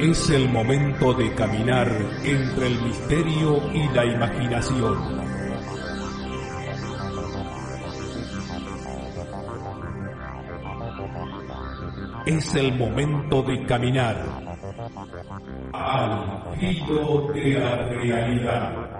Es el momento de caminar entre el misterio y la imaginación. Es el momento de caminar al filo de la realidad.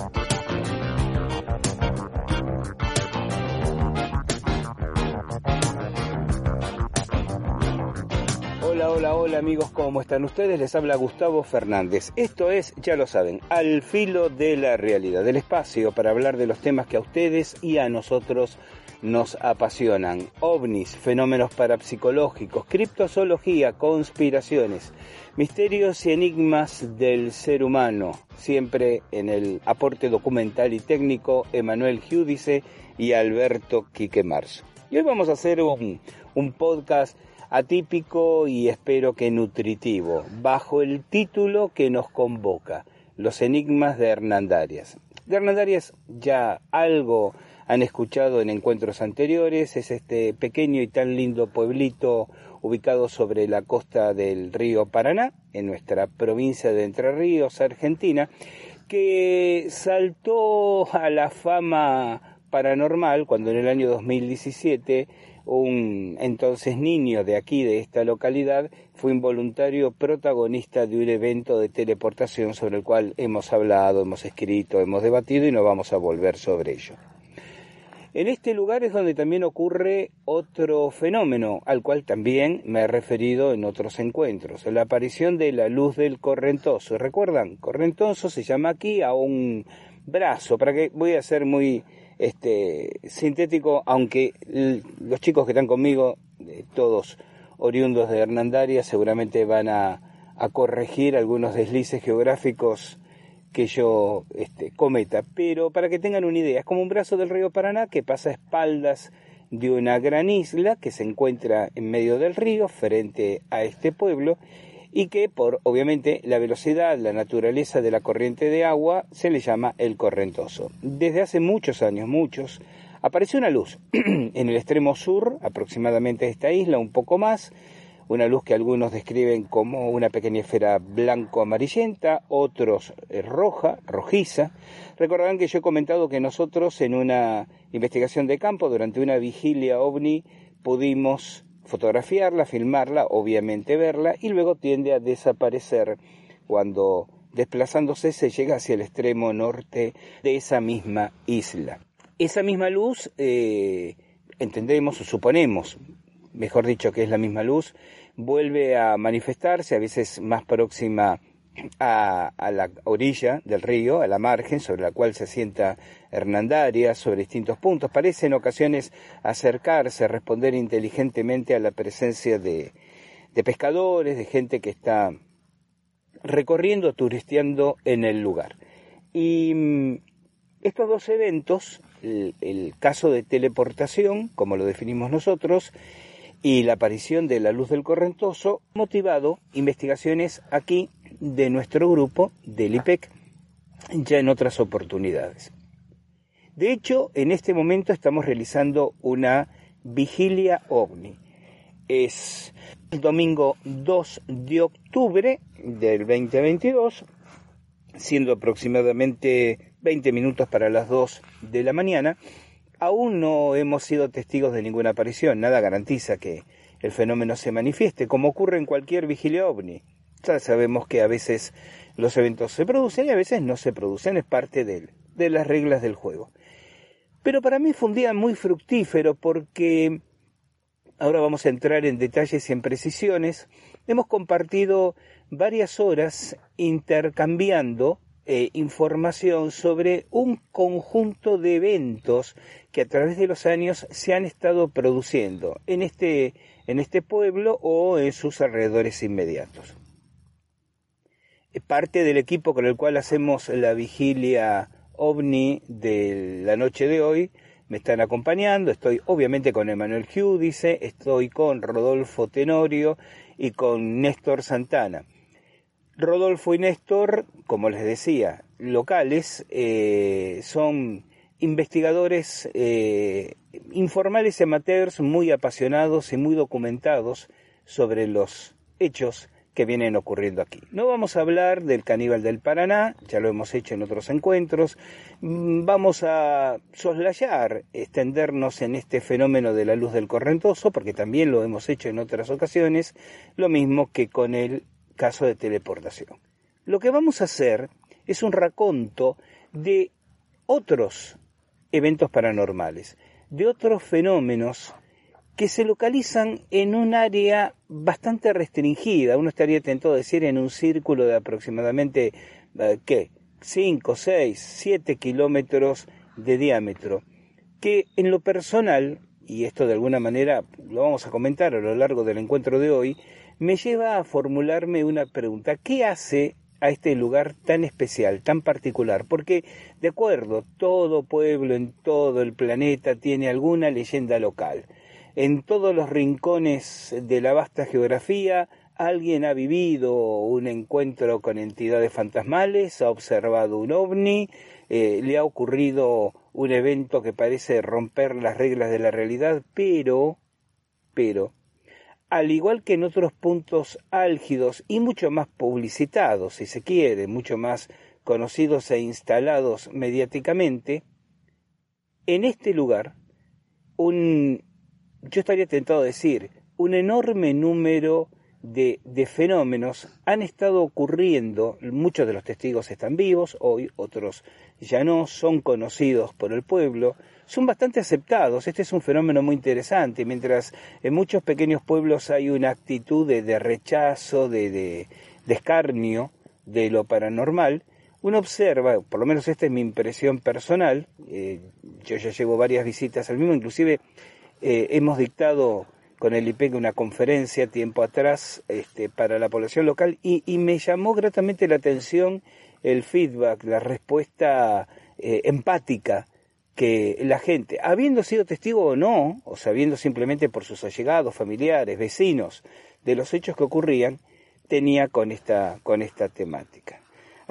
Amigos, ¿cómo están ustedes? Les habla Gustavo Fernández. Esto es, ya lo saben, al filo de la realidad, del espacio, para hablar de los temas que a ustedes y a nosotros nos apasionan. ovnis, fenómenos parapsicológicos, criptozoología, conspiraciones, misterios y enigmas del ser humano. Siempre en el aporte documental y técnico, Emanuel Giudice y Alberto Quique Marzo. Y hoy vamos a hacer un, un podcast atípico y espero que nutritivo, bajo el título que nos convoca, Los Enigmas de Hernandarias. De Hernandarias ya algo han escuchado en encuentros anteriores, es este pequeño y tan lindo pueblito ubicado sobre la costa del río Paraná, en nuestra provincia de Entre Ríos, Argentina, que saltó a la fama paranormal cuando en el año 2017 un entonces niño de aquí, de esta localidad, fue involuntario protagonista de un evento de teleportación sobre el cual hemos hablado, hemos escrito, hemos debatido y no vamos a volver sobre ello. En este lugar es donde también ocurre otro fenómeno, al cual también me he referido en otros encuentros, la aparición de la luz del correntoso. ¿Recuerdan? Correntoso se llama aquí a un brazo, para que voy a ser muy este, sintético, aunque los chicos que están conmigo, todos oriundos de Hernandaria, seguramente van a, corregir algunos deslices geográficos que yo este, cometa. Pero para que tengan una idea, es como un brazo del río Paraná que pasa a espaldas de una gran isla que se encuentra en medio del río, frente a este pueblo, y que por obviamente la velocidad, la naturaleza de la corriente de agua se le llama el correntoso. Desde hace muchos años, muchos, apareció una luz en el extremo sur, aproximadamente de esta isla, un poco más, una luz que algunos describen como una pequeña esfera blanco-amarillenta, otros eh, roja, rojiza. Recordarán que yo he comentado que nosotros en una investigación de campo, durante una vigilia ovni, pudimos fotografiarla, filmarla, obviamente verla, y luego tiende a desaparecer cuando desplazándose se llega hacia el extremo norte de esa misma isla. Esa misma luz, eh, entendemos o suponemos, mejor dicho que es la misma luz, vuelve a manifestarse, a veces más próxima a, la orilla del río, a la margen, sobre la cual se asienta Hernandaria, sobre distintos puntos. Parece en ocasiones acercarse, responder inteligentemente a la presencia de, de pescadores, de gente que está recorriendo, turisteando en el lugar. Y mm, estos dos eventos, el, caso de teleportación, como lo definimos nosotros, y la aparición de la luz del correntoso, motivado investigaciones aquí de nuestro grupo del IPEC ya en otras oportunidades. De hecho, en este momento estamos realizando una vigilia ovni. Es el domingo 2 de octubre del 2022, siendo aproximadamente 20 minutos para las 2 de la mañana. Aún no hemos sido testigos de ninguna aparición, nada garantiza que el fenómeno se manifieste, como ocurre en cualquier vigilia ovni. Sabemos que a veces los eventos se producen y a veces no se producen, es parte de, las reglas del juego. Pero para mí fue un día muy fructífero porque ahora vamos a entrar en detalles y en precisiones. Hemos compartido varias horas intercambiando eh, información sobre un conjunto de eventos que a través de los años se han estado produciendo en este, en este pueblo o en sus alrededores inmediatos. Parte del equipo con el cual hacemos la vigilia ovni de la noche de hoy me están acompañando. Estoy obviamente con Emanuel Giudice, estoy con Rodolfo Tenorio y con Néstor Santana. Rodolfo y Néstor, como les decía, locales, eh, son investigadores eh, informales amateurs muy apasionados y muy documentados sobre los hechos que vienen ocurriendo aquí. No vamos a hablar del caníbal del Paraná, ya lo hemos hecho en otros encuentros, mm, vamos a soslayar, extendernos en este fenómeno de la luz del correntoso, porque también lo hemos hecho en otras ocasiones, lo mismo que con el caso de teleportación. Lo que vamos a hacer es un raconto de otros eventos paranormales, de otros fenómenos que se localizan en un área bastante restringida. Uno estaría tentado a decir en un círculo de aproximadamente, eh, ¿qué? 5, 6, 7 kilómetros de diámetro. Que en lo personal, y esto de alguna manera lo vamos a comentar a lo largo del encuentro de hoy, me lleva a formularme una pregunta. ¿Qué hace a este lugar tan especial, tan particular? Porque, de acuerdo, todo pueblo en todo el planeta tiene alguna leyenda local en todos los rincones de la vasta geografía alguien ha vivido un encuentro con entidades fantasmales, ha observado un ovni, eh, le ha ocurrido un evento que parece romper las reglas de la realidad, pero, pero, al igual que en otros puntos álgidos y mucho más publicitados, si se quiere, mucho más conocidos e instalados mediáticamente, en este lugar un yo estaría tentado a decir, un enorme número de, de, fenómenos han estado ocurriendo, muchos de los testigos están vivos, hoy otros ya no, son conocidos por el pueblo, son bastante aceptados, este es un fenómeno muy interesante, mientras en muchos pequeños pueblos hay una actitud de, rechazo, de, de, escarnio de lo paranormal, uno observa, por lo menos esta es mi impresión personal, eh, yo ya llevo varias visitas al mismo, inclusive eh, hemos dictado con el IPEC una conferencia tiempo atrás este, para la población local y, me llamó gratamente la atención el feedback, la respuesta eh, empática que la gente, habiendo sido testigo o no, o sabiendo simplemente por sus allegados, familiares, vecinos, de los hechos que ocurrían, tenía con esta, con esta temática.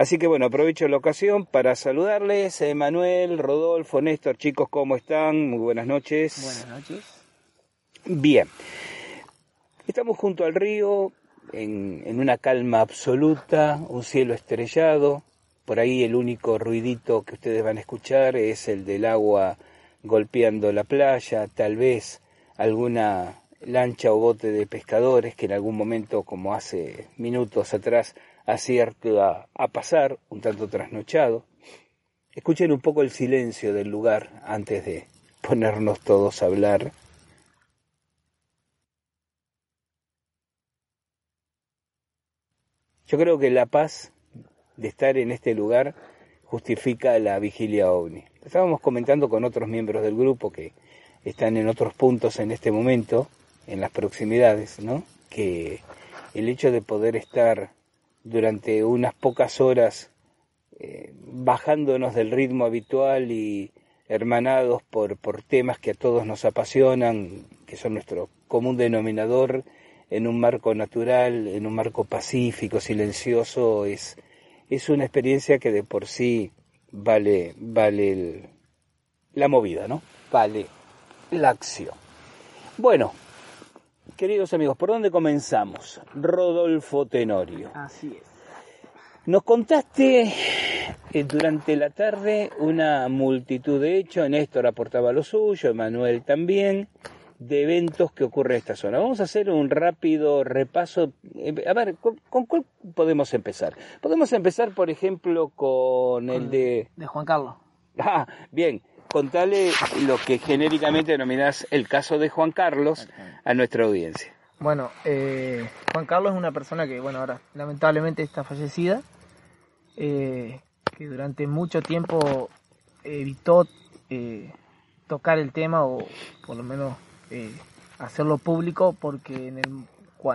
Así que bueno, aprovecho la ocasión para saludarles, Manuel, Rodolfo, Néstor, chicos, ¿cómo están? Muy buenas noches. Buenas noches. Bien, estamos junto al río, en, en una calma absoluta, un cielo estrellado, por ahí el único ruidito que ustedes van a escuchar es el del agua golpeando la playa, tal vez alguna lancha o bote de pescadores que en algún momento, como hace minutos atrás, a pasar, un tanto trasnochado. Escuchen un poco el silencio del lugar antes de ponernos todos a hablar. Yo creo que la paz de estar en este lugar justifica la vigilia ovni. Estábamos comentando con otros miembros del grupo que están en otros puntos en este momento, en las proximidades, ¿no? Que el hecho de poder estar durante unas pocas horas eh, bajándonos del ritmo habitual y hermanados por, por temas que a todos nos apasionan, que son nuestro común denominador, en un marco natural, en un marco pacífico, silencioso, es, es una experiencia que de por sí vale, vale la movida, ¿no? Vale la acción. Bueno, Queridos amigos, ¿por dónde comenzamos? Rodolfo Tenorio. Así es. Nos contaste eh, durante la tarde una multitud de hechos, Néstor aportaba lo suyo, Manuel también, de eventos que ocurren en esta zona. Vamos a hacer un rápido repaso. Eh, a ver, ¿con, cuál podemos empezar? Podemos empezar, por ejemplo, con, el de... De Juan Carlos. Ah, bien. Contale lo que genéricamente denominás el caso de Juan Carlos a nuestra audiencia. Bueno, eh, Juan Carlos es una persona que, bueno, ahora lamentablemente está fallecida, eh, que durante mucho tiempo evitó eh, tocar el tema o por lo menos eh, hacerlo público porque en el,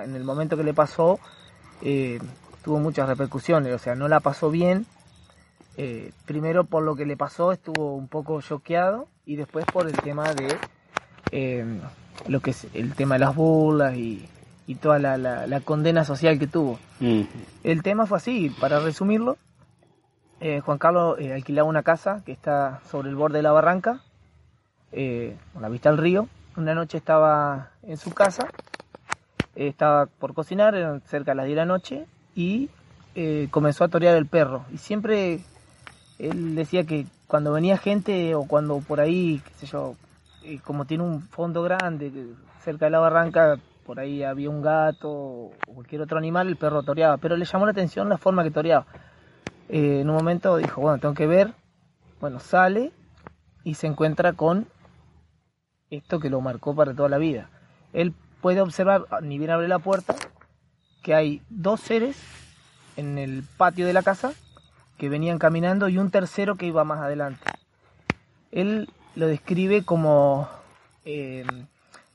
en el momento que le pasó eh, tuvo muchas repercusiones, o sea, no la pasó bien. Eh, primero por lo que le pasó estuvo un poco choqueado y después por el tema de lo que es el tema de las burlas y, y toda la, la, condena social que tuvo. Mm. El tema fue así, para resumirlo, Juan Carlos alquilaba una casa que está sobre el borde de la barranca, con la vista al río, una noche estaba en su casa, estaba por cocinar, eran cerca de las 10 de la noche, y eh, comenzó a torear el perro. Y siempre él decía que cuando venía gente o cuando por ahí, qué sé yo, eh, como tiene un fondo grande, cerca de la barranca, por ahí había un gato o cualquier otro animal, el perro toreaba. Pero le llamó la atención la forma que toreaba. Eh, en un momento dijo, bueno, tengo que ver. Bueno, sale y se encuentra con esto que lo marcó para toda la vida. Él puede observar, ni bien abre la puerta, que hay dos seres en el patio de la casa que venían caminando y un tercero que iba más adelante. Él lo describe como eh,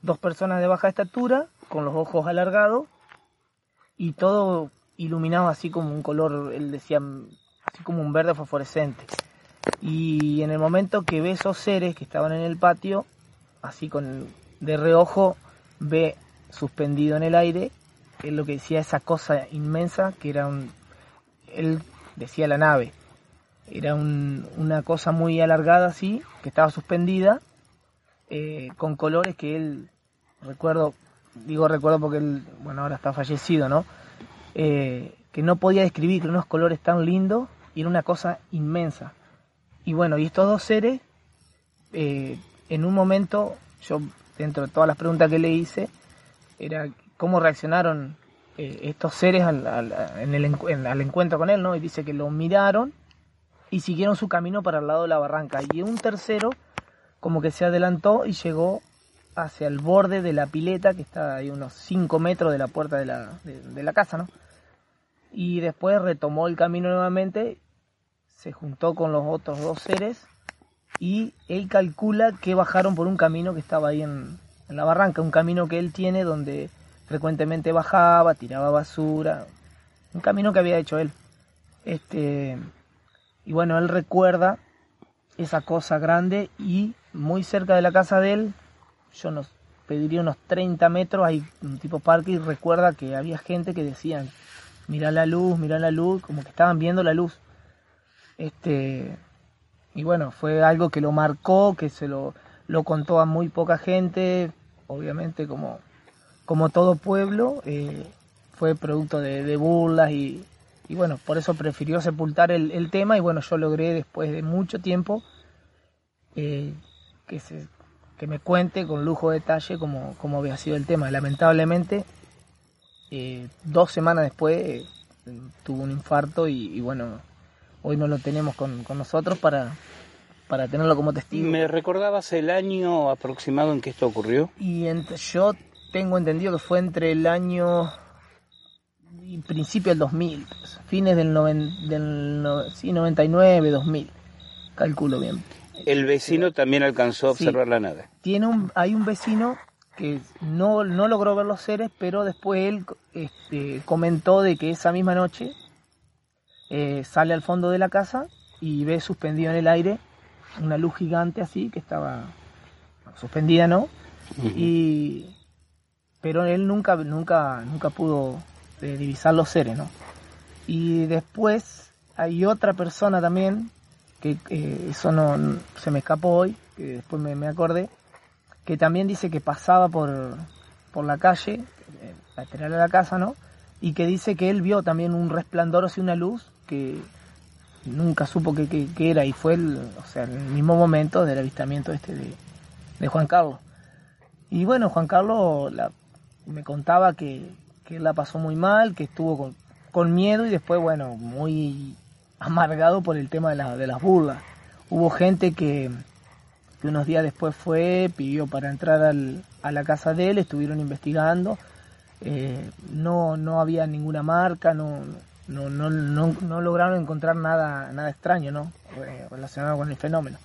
dos personas de baja estatura, con los ojos alargados y todo iluminado así como un color, él decía, así como un verde fosforescente. Y en el momento que ve esos seres que estaban en el patio, así con de reojo, ve suspendido en el aire, es lo que decía esa cosa inmensa que era un, decía la nave, era una cosa muy alargada así, que estaba suspendida, eh, con colores que él, recuerdo, digo recuerdo porque él, bueno, ahora está fallecido, ¿no? Eh, que no podía describir unos colores tan lindos y era una cosa inmensa. Y bueno, y estos dos seres eh, en un momento, yo dentro de todas las preguntas que le hice, era cómo reaccionaron eh, estos seres al, en el, al encuentro con él, ¿no? Y dice que lo miraron y siguieron su camino para el lado de la barranca. Y un tercero como que se adelantó y llegó hacia el borde de la pileta que está ahí unos 5 metros de la puerta de la, de la casa, ¿no? Y después retomó el camino nuevamente, se juntó con los otros dos seres y él calcula que bajaron por un camino que estaba ahí en, la barranca, un camino que él tiene donde frecuentemente bajaba, tiraba basura, un camino que había hecho él. Este, y bueno, él recuerda esa cosa grande y muy cerca de la casa de él, yo nos pediría unos 30 metros, hay un tipo parque y recuerda que había gente que decían, mira la luz, mira la luz, como que estaban viendo la luz. Este, y bueno, fue algo que lo marcó, que se lo, lo contó a muy poca gente, obviamente como, como todo pueblo, eh, fue producto de, burlas y, y, bueno, por eso prefirió sepultar el, tema y bueno, yo logré después de mucho tiempo eh, que, se, que me cuente con lujo de detalle cómo, cómo había sido el tema. Lamentablemente, eh, dos semanas después tuvo un infarto y bueno, hoy no lo tenemos con, nosotros para, para tenerlo como testigo. ¿Me recordabas el año aproximado en que esto ocurrió? Y yo tengo entendido que fue entre el año y principio del 2000, fines del, del 99, 2000, calculo bien. El vecino también alcanzó a observar la nave. Tiene un, hay un vecino que no, no logró ver los seres, pero después él este, comentó de que esa misma noche eh, sale al fondo de la casa y ve suspendido en el aire una luz gigante así que estaba suspendida, ¿no? Y pero él nunca nunca nunca pudo eh, divisar los seres, ¿no? Y después hay otra persona también que eso no, se me escapó hoy, que después me, acordé, que también dice que pasaba por, por la calle, eh, lateral a la casa, ¿no? Y que dice que él vio también un resplandor, o una luz, que nunca supo qué era y fue el, o sea, el mismo momento del avistamiento este de, Juan Carlos. Y bueno, Juan Carlos me contaba que, que él la pasó muy mal, que estuvo con, con miedo y después, bueno, muy amargado por el tema de, la- de las burlas. Hubo gente que, unos días después fue, pidió para entrar al- a la casa de él, estuvieron investigando, eh, no, no había ninguna marca, no, no, no, no, no lograron encontrar nada, nada extraño ¿no? Eh, relacionado con el fenómeno.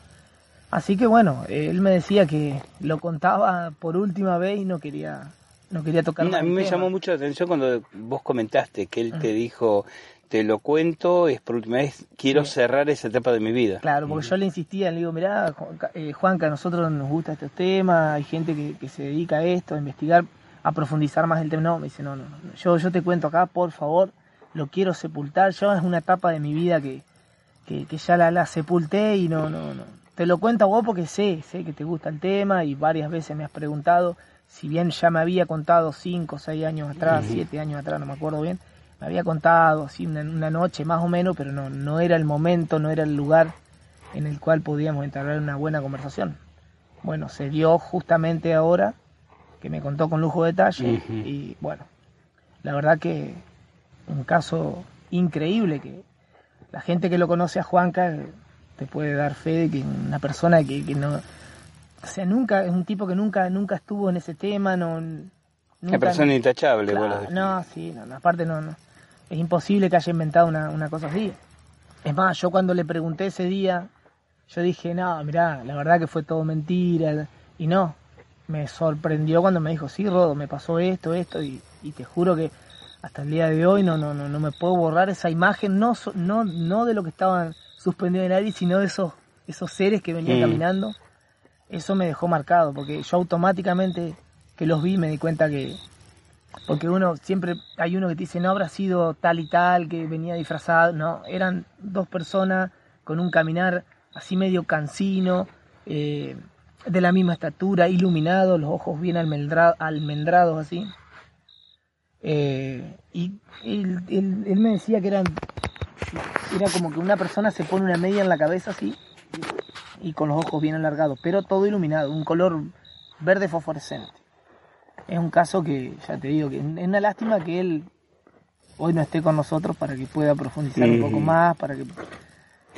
Así que bueno, él me decía que lo contaba por última vez y no quería, no quería tocar A más mí me tema. llamó mucho la atención cuando vos comentaste que él te Ajá. dijo, te lo cuento, es por última vez, quiero Sí. cerrar esa etapa de mi vida. Claro, porque yo le insistía, le digo, mirá, Juanca, eh, Juanca, a nosotros nos gusta estos temas, hay gente que, que se dedica a esto, a investigar, a profundizar más el tema. No, me dice, no, no, no, yo, yo te cuento acá, por favor, lo quiero sepultar, yo es una etapa de mi vida que, que, que ya la, la sepulté y no, no, no. Te lo cuento a vos porque sé, sé que te gusta el tema y varias veces me has preguntado, si bien ya me había contado cinco, seis años atrás, siete años atrás, no me acuerdo bien, me había contado así una, una noche más o menos, pero no, no era el momento, no era el lugar en el cual podíamos entablar una buena conversación. Bueno, se dio justamente ahora que me contó con lujo de detalle y bueno, la verdad que un caso increíble que la gente que lo conoce a Juanca eh, te puede dar fe de que una persona que, que no o sea nunca es un tipo que nunca nunca estuvo en ese tema no Una nunca- persona intachable. Claro, no, sí, no, aparte no, no. Es imposible que haya inventado una, una cosa así. Es más, yo cuando le pregunté ese día, yo dije, no, mirá, la verdad que fue todo mentira. Y no, me sorprendió cuando me dijo, sí, Rodo, me pasó esto, esto, y, y te juro que hasta el día de hoy no, no, no, no me puedo borrar esa imagen, no, no, no de lo que estaban suspendidos en el aire, sino de esos, esos seres que venían Mm. caminando. Eso me dejó marcado, porque yo automáticamente que los vi me di cuenta que, porque uno siempre hay uno que te dice no habrá sido tal y tal que venía disfrazado no eran dos personas con un caminar así medio cansino eh, de la misma estatura iluminados los ojos bien almendra- almendrados así. Eh, y él, él- él me decía que eran era como que una persona se pone una media en la cabeza así y con los ojos bien alargados pero todo iluminado un color verde fosforescente. Es un caso que, ya te digo, que es una lástima que él hoy no esté con nosotros para que pueda profundizar un poco más, para que...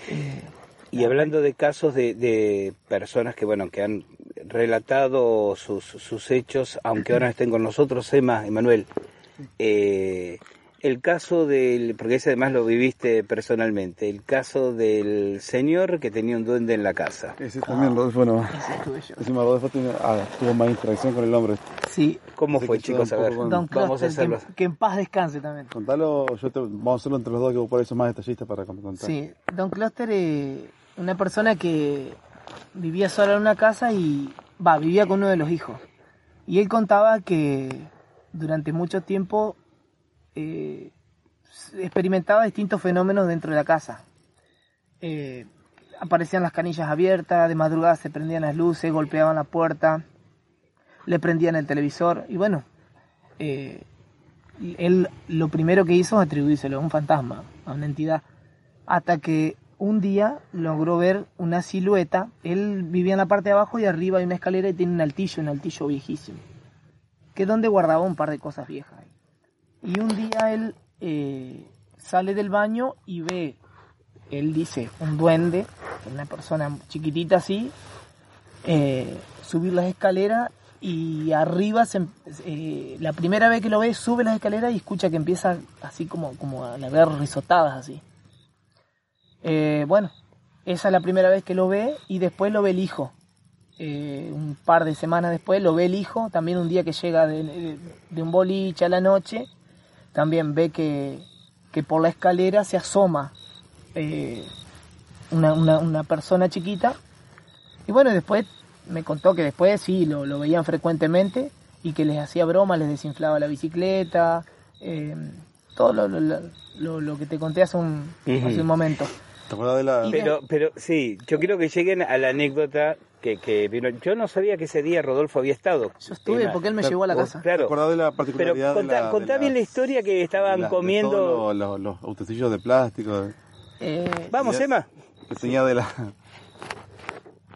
eh, Y hablando de casos de, de personas que bueno que han relatado sus, sus hechos, aunque ahora no estén con nosotros, Emma, Emanuel, eh, el caso del, porque ese además lo viviste personalmente, el caso del señor que tenía un duende en la casa. Ese también, Rodolfo, bueno, ese estuve yo. encima Rodolfo tiene- ah, tuvo más interacción con el hombre. Sí, ¿Cómo Así fue, chicos? A ver, con- Don vamos a Cluster, hacerlo. que, que en paz descanse también. Contalo, yo te, vamos a hacerlo entre los dos, que vos por eso más detallista para contar. Sí, Don Cluster es una persona que vivía sola en una casa y va, vivía con uno de los hijos. Y él contaba que durante mucho tiempo eh, experimentaba distintos fenómenos dentro de la casa. Eh, aparecían las canillas abiertas, de madrugada se prendían las luces, golpeaban la puerta, le prendían el televisor y bueno, eh, él lo primero que hizo es atribuírselo a un fantasma, a una entidad, hasta que un día logró ver una silueta, él vivía en la parte de abajo y arriba hay una escalera y tiene un altillo, un altillo viejísimo, que es donde guardaba un par de cosas viejas. Y un día él eh, sale del baño y ve, él dice, un duende, una persona chiquitita así, eh, subir las escaleras y arriba, se em- eh, la primera vez que lo ve, sube las escaleras y escucha que empieza así como, como a ver risotadas así. Eh, bueno, esa es la primera vez que lo ve y después lo ve el hijo. Un par de semanas después lo ve el hijo, también un día que llega de, de- de un boliche a la noche, también ve que, que por la escalera se asoma eh, una, una, una persona chiquita. Y bueno, después me contó que después sí, lo, lo veían frecuentemente y que les hacía broma, les desinflaba la bicicleta, eh, todo lo, lo, lo- lo- lo que te conté hace un, hace un momento. Pero, pero sí, yo quiero que lleguen a la anécdota que, que vino. Yo no sabía que ese día Rodolfo había estado. Yo estuve porque él me llevó a la ¿Vos casa. ¿Te Claro. de la Pero particularidad contá, de la... contá de bien la historia que estaban comiendo. los, los, los utensilios de plástico Eh, Vamos. Emma. que tenía de la...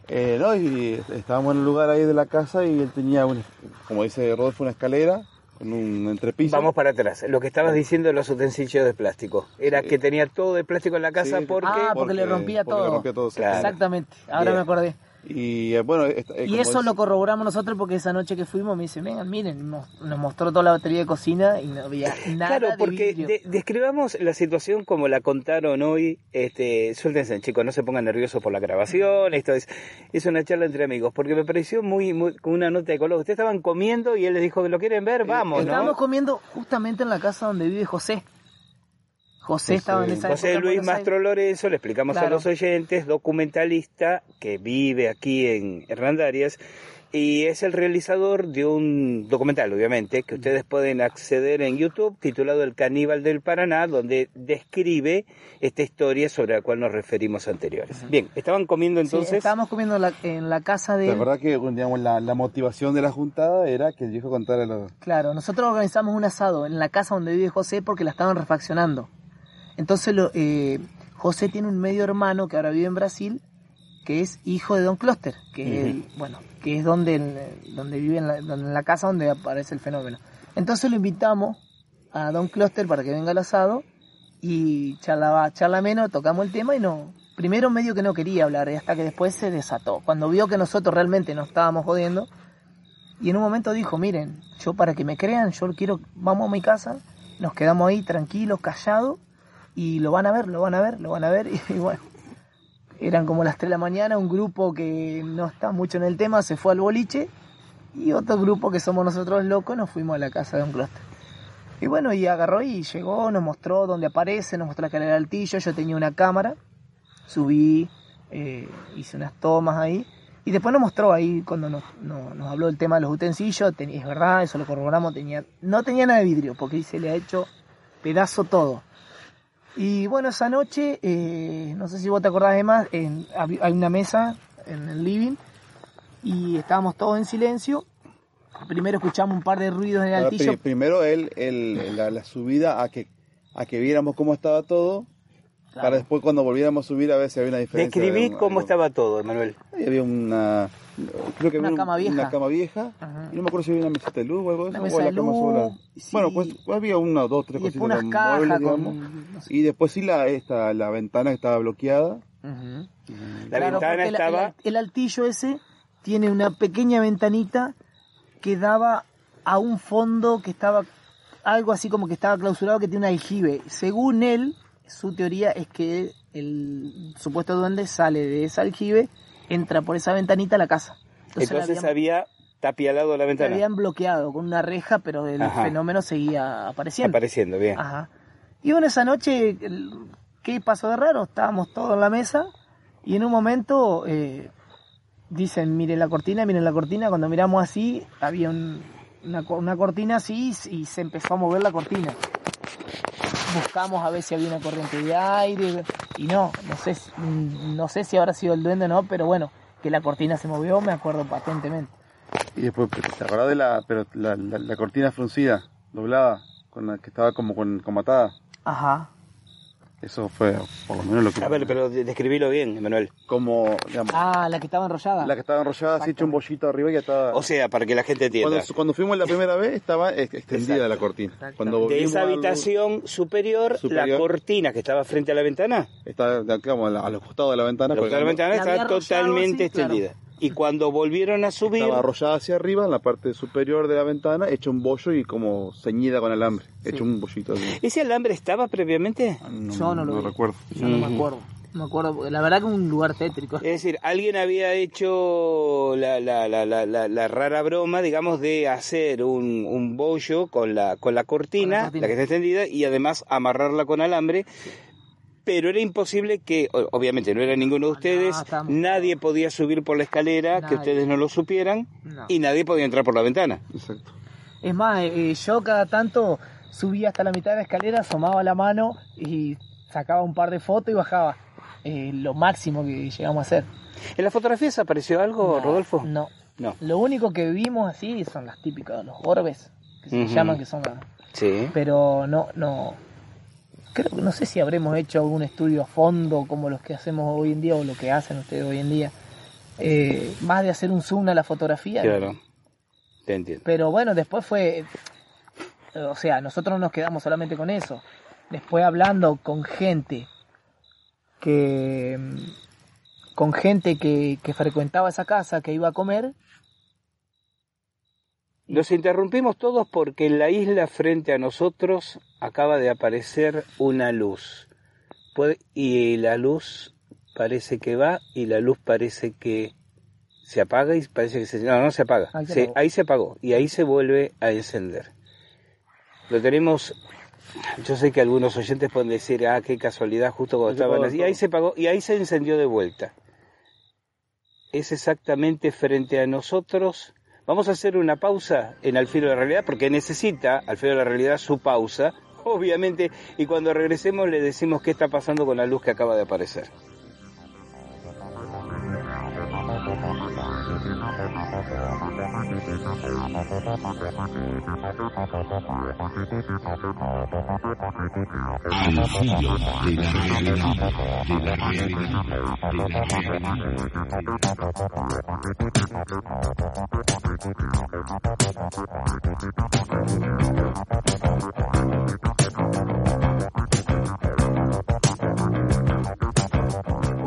Eh, no, y estábamos en el lugar ahí de la casa y él tenía, un, como dice Rodolfo, una escalera con un entrepiso. Vamos para atrás. Lo que estabas diciendo de los utensilios de plástico. Era Sí. que tenía todo de plástico en la casa Sí, porque... Ah, porque le rompía porque le todo. rompía todo, sí. Claro. Exactamente, ahora Bien. me acordé. Y eh, bueno, esta- eh, Y eso lo corroboramos nosotros porque esa noche que fuimos me dice, vengan, miren, nos, nos mostró toda la batería de cocina y no había nada Claro, porque de- describamos la situación como la contaron hoy. Este, suéltense, chicos, no se pongan nerviosos por la grabación. Esto es, es una charla entre amigos, porque me pareció muy, muy con una nota de color. Ustedes estaban comiendo y él les dijo que lo quieren ver, vamos, Estábamos ¿no? comiendo justamente en la casa donde vive José. José estaba en esa José época Luis. Mastro Lorenzo, le explicamos a los oyentes, documentalista que vive aquí en Hernandarias y es el realizador de un documental, obviamente, que ustedes pueden acceder en YouTube, titulado El caníbal del Paraná, donde describe esta historia sobre la cual nos referimos anteriores. Bien, estaban comiendo Sí, entonces... estábamos comiendo la- en la casa de La verdad que digamos, la, la motivación de la juntada era que el viejo contara lo... Claro, nosotros organizamos un asado en la casa donde vive José porque la estaban refaccionando. Entonces lo, eh, José tiene un medio hermano que ahora vive en Brasil, que es hijo de Don Closter, que es, bueno, que es donde, el- donde vive en la, donde- en la casa donde aparece el fenómeno. Entonces lo invitamos a Don Closter para que venga al asado y charlaba, charla menos, tocamos el tema y no. Primero medio que no quería hablar, y hasta que después se desató. Cuando vio que nosotros realmente nos estábamos jodiendo, y en un momento dijo, miren, yo para que me crean, yo quiero, vamos a mi casa, nos quedamos ahí tranquilos, callados, y lo van a ver, lo van a ver, lo van a ver, y, bueno, eran como las 3 de la mañana, un grupo que no está mucho en el tema se fue al boliche, y otro grupo que somos nosotros locos nos fuimos a la casa de un clúster. Y bueno, y agarró y llegó, nos mostró dónde aparece, nos mostró la escalera del altillo, yo tenía una cámara, subí, eh, hice unas tomas ahí, y después nos mostró ahí cuando nos, no- nos habló del tema de los utensilios, ten- es verdad, eso lo corroboramos, tenía, no tenía nada de vidrio, porque se le ha hecho pedazo todo. Y bueno, esa noche, eh, no sé si vos te acordás de más, en- hay una mesa en el living y estábamos todos en silencio. Primero escuchamos un par de ruidos en el Ahora, altillo. pri- primero él, él- la, la subida a que, a que viéramos cómo estaba todo, Claro. para después cuando volviéramos a subir a ver si había una diferencia. Describí de- cómo algo. estaba todo, Emanuel. Ahí había una, creo que Una había un- cama vieja. Una cama vieja. Ajá. Y no me acuerdo si había una mesita de luz o algo de Una eso. mesa o la de cama luz, sola. sí. Bueno, pues, había una, dos, tres Y cositas unas cajas muebles, con- digamos. no sé. Y después sí la, esta, la ventana que estaba bloqueada. La Claro, ventana estaba... El, el altillo ese tiene una pequeña ventanita que daba a un fondo que estaba algo así como que estaba clausurado que tiene un aljibe. Según él, su teoría es que el supuesto duende sale de ese aljibe, entra por esa ventanita a la casa. la Entonces habían- había tapialado la la ventana. habían bloqueado con una reja, pero el Ajá. fenómeno seguía apareciendo. Apareciendo, bien. Ajá. Y bueno, esa noche, ¿qué pasó de raro? Estábamos todos en la mesa y en un momento eh, dicen, miren la cortina, miren la cortina. Cuando miramos así, había un- una cortina así y se empezó a mover la cortina. Buscamos a ver si había una corriente de aire y no, no sé, no sé si habrá sido el duende o no, pero bueno, que la cortina se movió, me acuerdo patentemente. Y después, ¿te acordás de la, pero la, la, la cortina fruncida, doblada, con la que estaba como con, con matada? Ajá. Eso fue por lo menos lo que... A ver, pero de- describilo bien, Emanuel. Como, digamos, Ah, la que estaba enrollada. la que estaba enrollada, así hecho un bollito arriba y ya estaba... O sea, para que la gente entienda. Cuando, cuando fuimos la primera vez estaba ex- extendida Exacto. la cortina. Cuando de esa habitación superior, Superior. la cortina que estaba frente a la ventana, Estaba digamos, a los costados de la ventana. la ventana La estaba había arrollado totalmente así, claro. Y cuando volvieron a subir, Estaba arrollada hacia arriba, en la parte superior de la ventana, hecho un bollo y como ceñida con alambre. Hecho un bollito así. ¿ese alambre estaba previamente? No, Yo no lo vi. recuerdo. Yo no me acuerdo. No me acuerdo, la verdad que un lugar tétrico. Es decir, alguien había hecho la, la, la, la, la, la rara broma, digamos, de hacer un, un bollo con la, con la cortina, Con la que está extendida, y además amarrarla con alambre. Pero era imposible que, obviamente no era ninguno de No, ustedes, nadie podía subir por la escalera, que ustedes no lo supieran, No. y nadie podía entrar por la ventana. Exacto. Es más, eh, yo cada tanto subía hasta la mitad de la escalera, asomaba la mano y sacaba un par de fotos y bajaba. Eh, lo máximo que llegamos a hacer. ¿En las fotografías apareció algo, No, Rodolfo? No. No. Lo único que vimos así son las típicas, los orbes, que se llaman, que son las... Sí. Pero no, no... Creo que no sé si habremos hecho algún estudio a fondo como los que hacemos hoy en día o lo que hacen ustedes hoy en día. eh, más de hacer un zoom a la fotografía. Claro, te entiendo. Pero bueno, después fue, o sea, nosotros no nos quedamos solamente con eso. Después hablando con gente que, con gente que, que frecuentaba esa casa, que iba a comer, Los interrumpimos todos porque en la isla frente a nosotros acaba de aparecer una luz. Y la luz parece que va y la luz parece que se apaga y parece que se... No, no se apaga. Ahí se ahí se apagó y ahí se vuelve a encender. Lo tenemos... Yo sé que algunos oyentes pueden decir, ah, qué casualidad, justo cuando se estaban así. Y ahí se apagó y ahí se encendió de vuelta. Es exactamente frente a nosotros. Vamos a hacer una pausa en Al Filo de la Realidad porque necesita Al Filo de la Realidad su pausa, obviamente, y cuando regresemos le decimos qué está pasando con la luz que acaba de aparecer. Al filo de la realidad, de la realidad, de la realidad.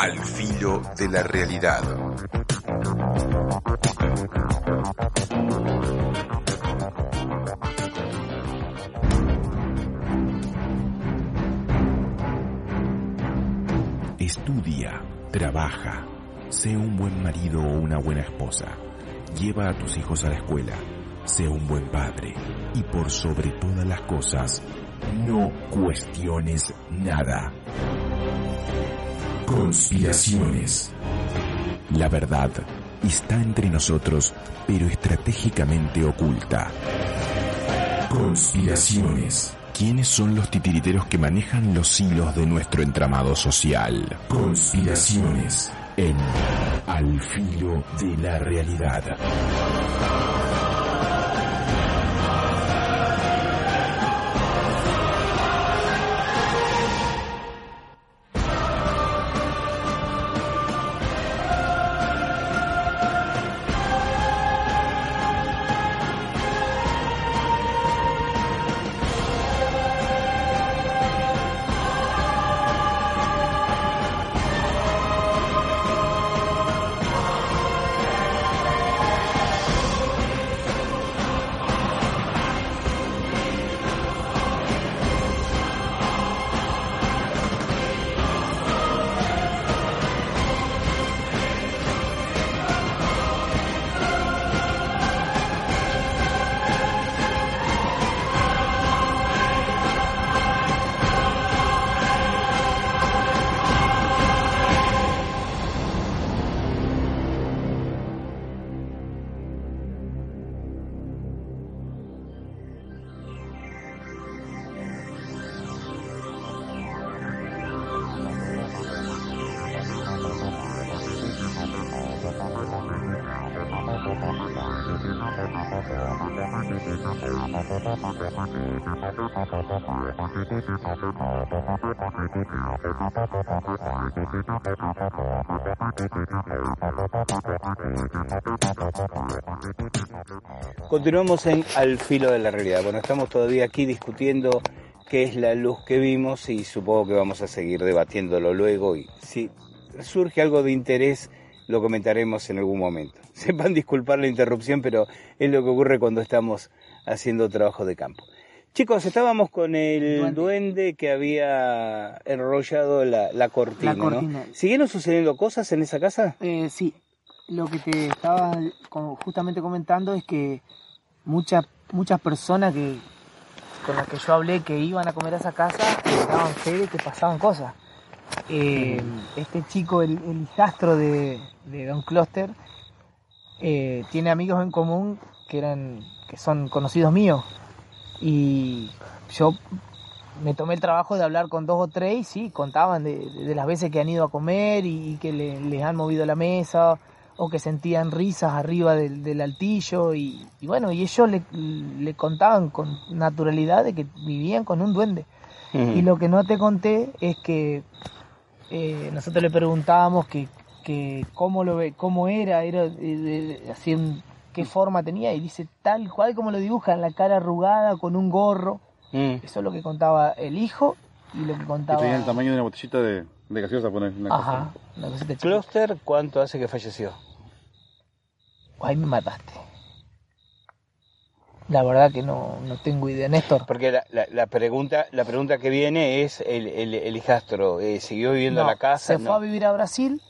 Al filo de la realidad. Estudia, trabaja, sé un buen marido o una buena esposa, lleva a tus hijos a la escuela, sé un buen padre y por sobre todas las cosas, no cuestiones nada. Conspiraciones. La verdad está entre nosotros, pero estratégicamente oculta. Conspiraciones. ¿Quiénes son los titiriteros que manejan los hilos de nuestro entramado social? Conspiraciones en Al filo de la realidad. Continuamos en Al filo de la realidad. Bueno, estamos todavía aquí discutiendo qué es la luz que vimos y supongo que vamos a seguir debatiéndolo luego y si surge algo de interés lo comentaremos en algún momento. Sepan disculpar la interrupción, pero es lo que ocurre cuando estamos haciendo trabajo de campo. Chicos, estábamos con el duende, que había enrollado la, cortina, ¿no? ¿Siguieron sucediendo cosas en esa casa? Eh, sí, lo que te estaba justamente comentando es que muchas muchas personas que con las que yo hablé que iban a comer a esa casa daban fe de que pasaban cosas. Eh, este chico, el, hijastro de, Don Cluster, eh, tiene amigos en común que eran que son conocidos míos y yo me tomé el trabajo de hablar con dos o tres y sí, contaban de, las veces que han ido a comer y, que les han movido la mesa o que sentían risas arriba del, altillo y, bueno, y ellos le, contaban con naturalidad de que vivían con un duende. Y lo que no te conté es que eh, nosotros le preguntábamos que, que cómo lo ve, cómo era, era eh, así qué forma tenía y dice tal cual como lo dibujan, la cara arrugada con un gorro. Mm. Eso es lo que contaba el hijo y lo que contaba. tenía el tamaño de una botellita de, de gaseosa poner una Ajá, Cluster, ¿cuánto hace que falleció? Ahí me mataste. La verdad que no, no tengo idea, Néstor. Porque la, la, pregunta la pregunta que viene es el, el, hijastro, eh, ¿siguió viviendo en la casa? Se fue a vivir a Brasil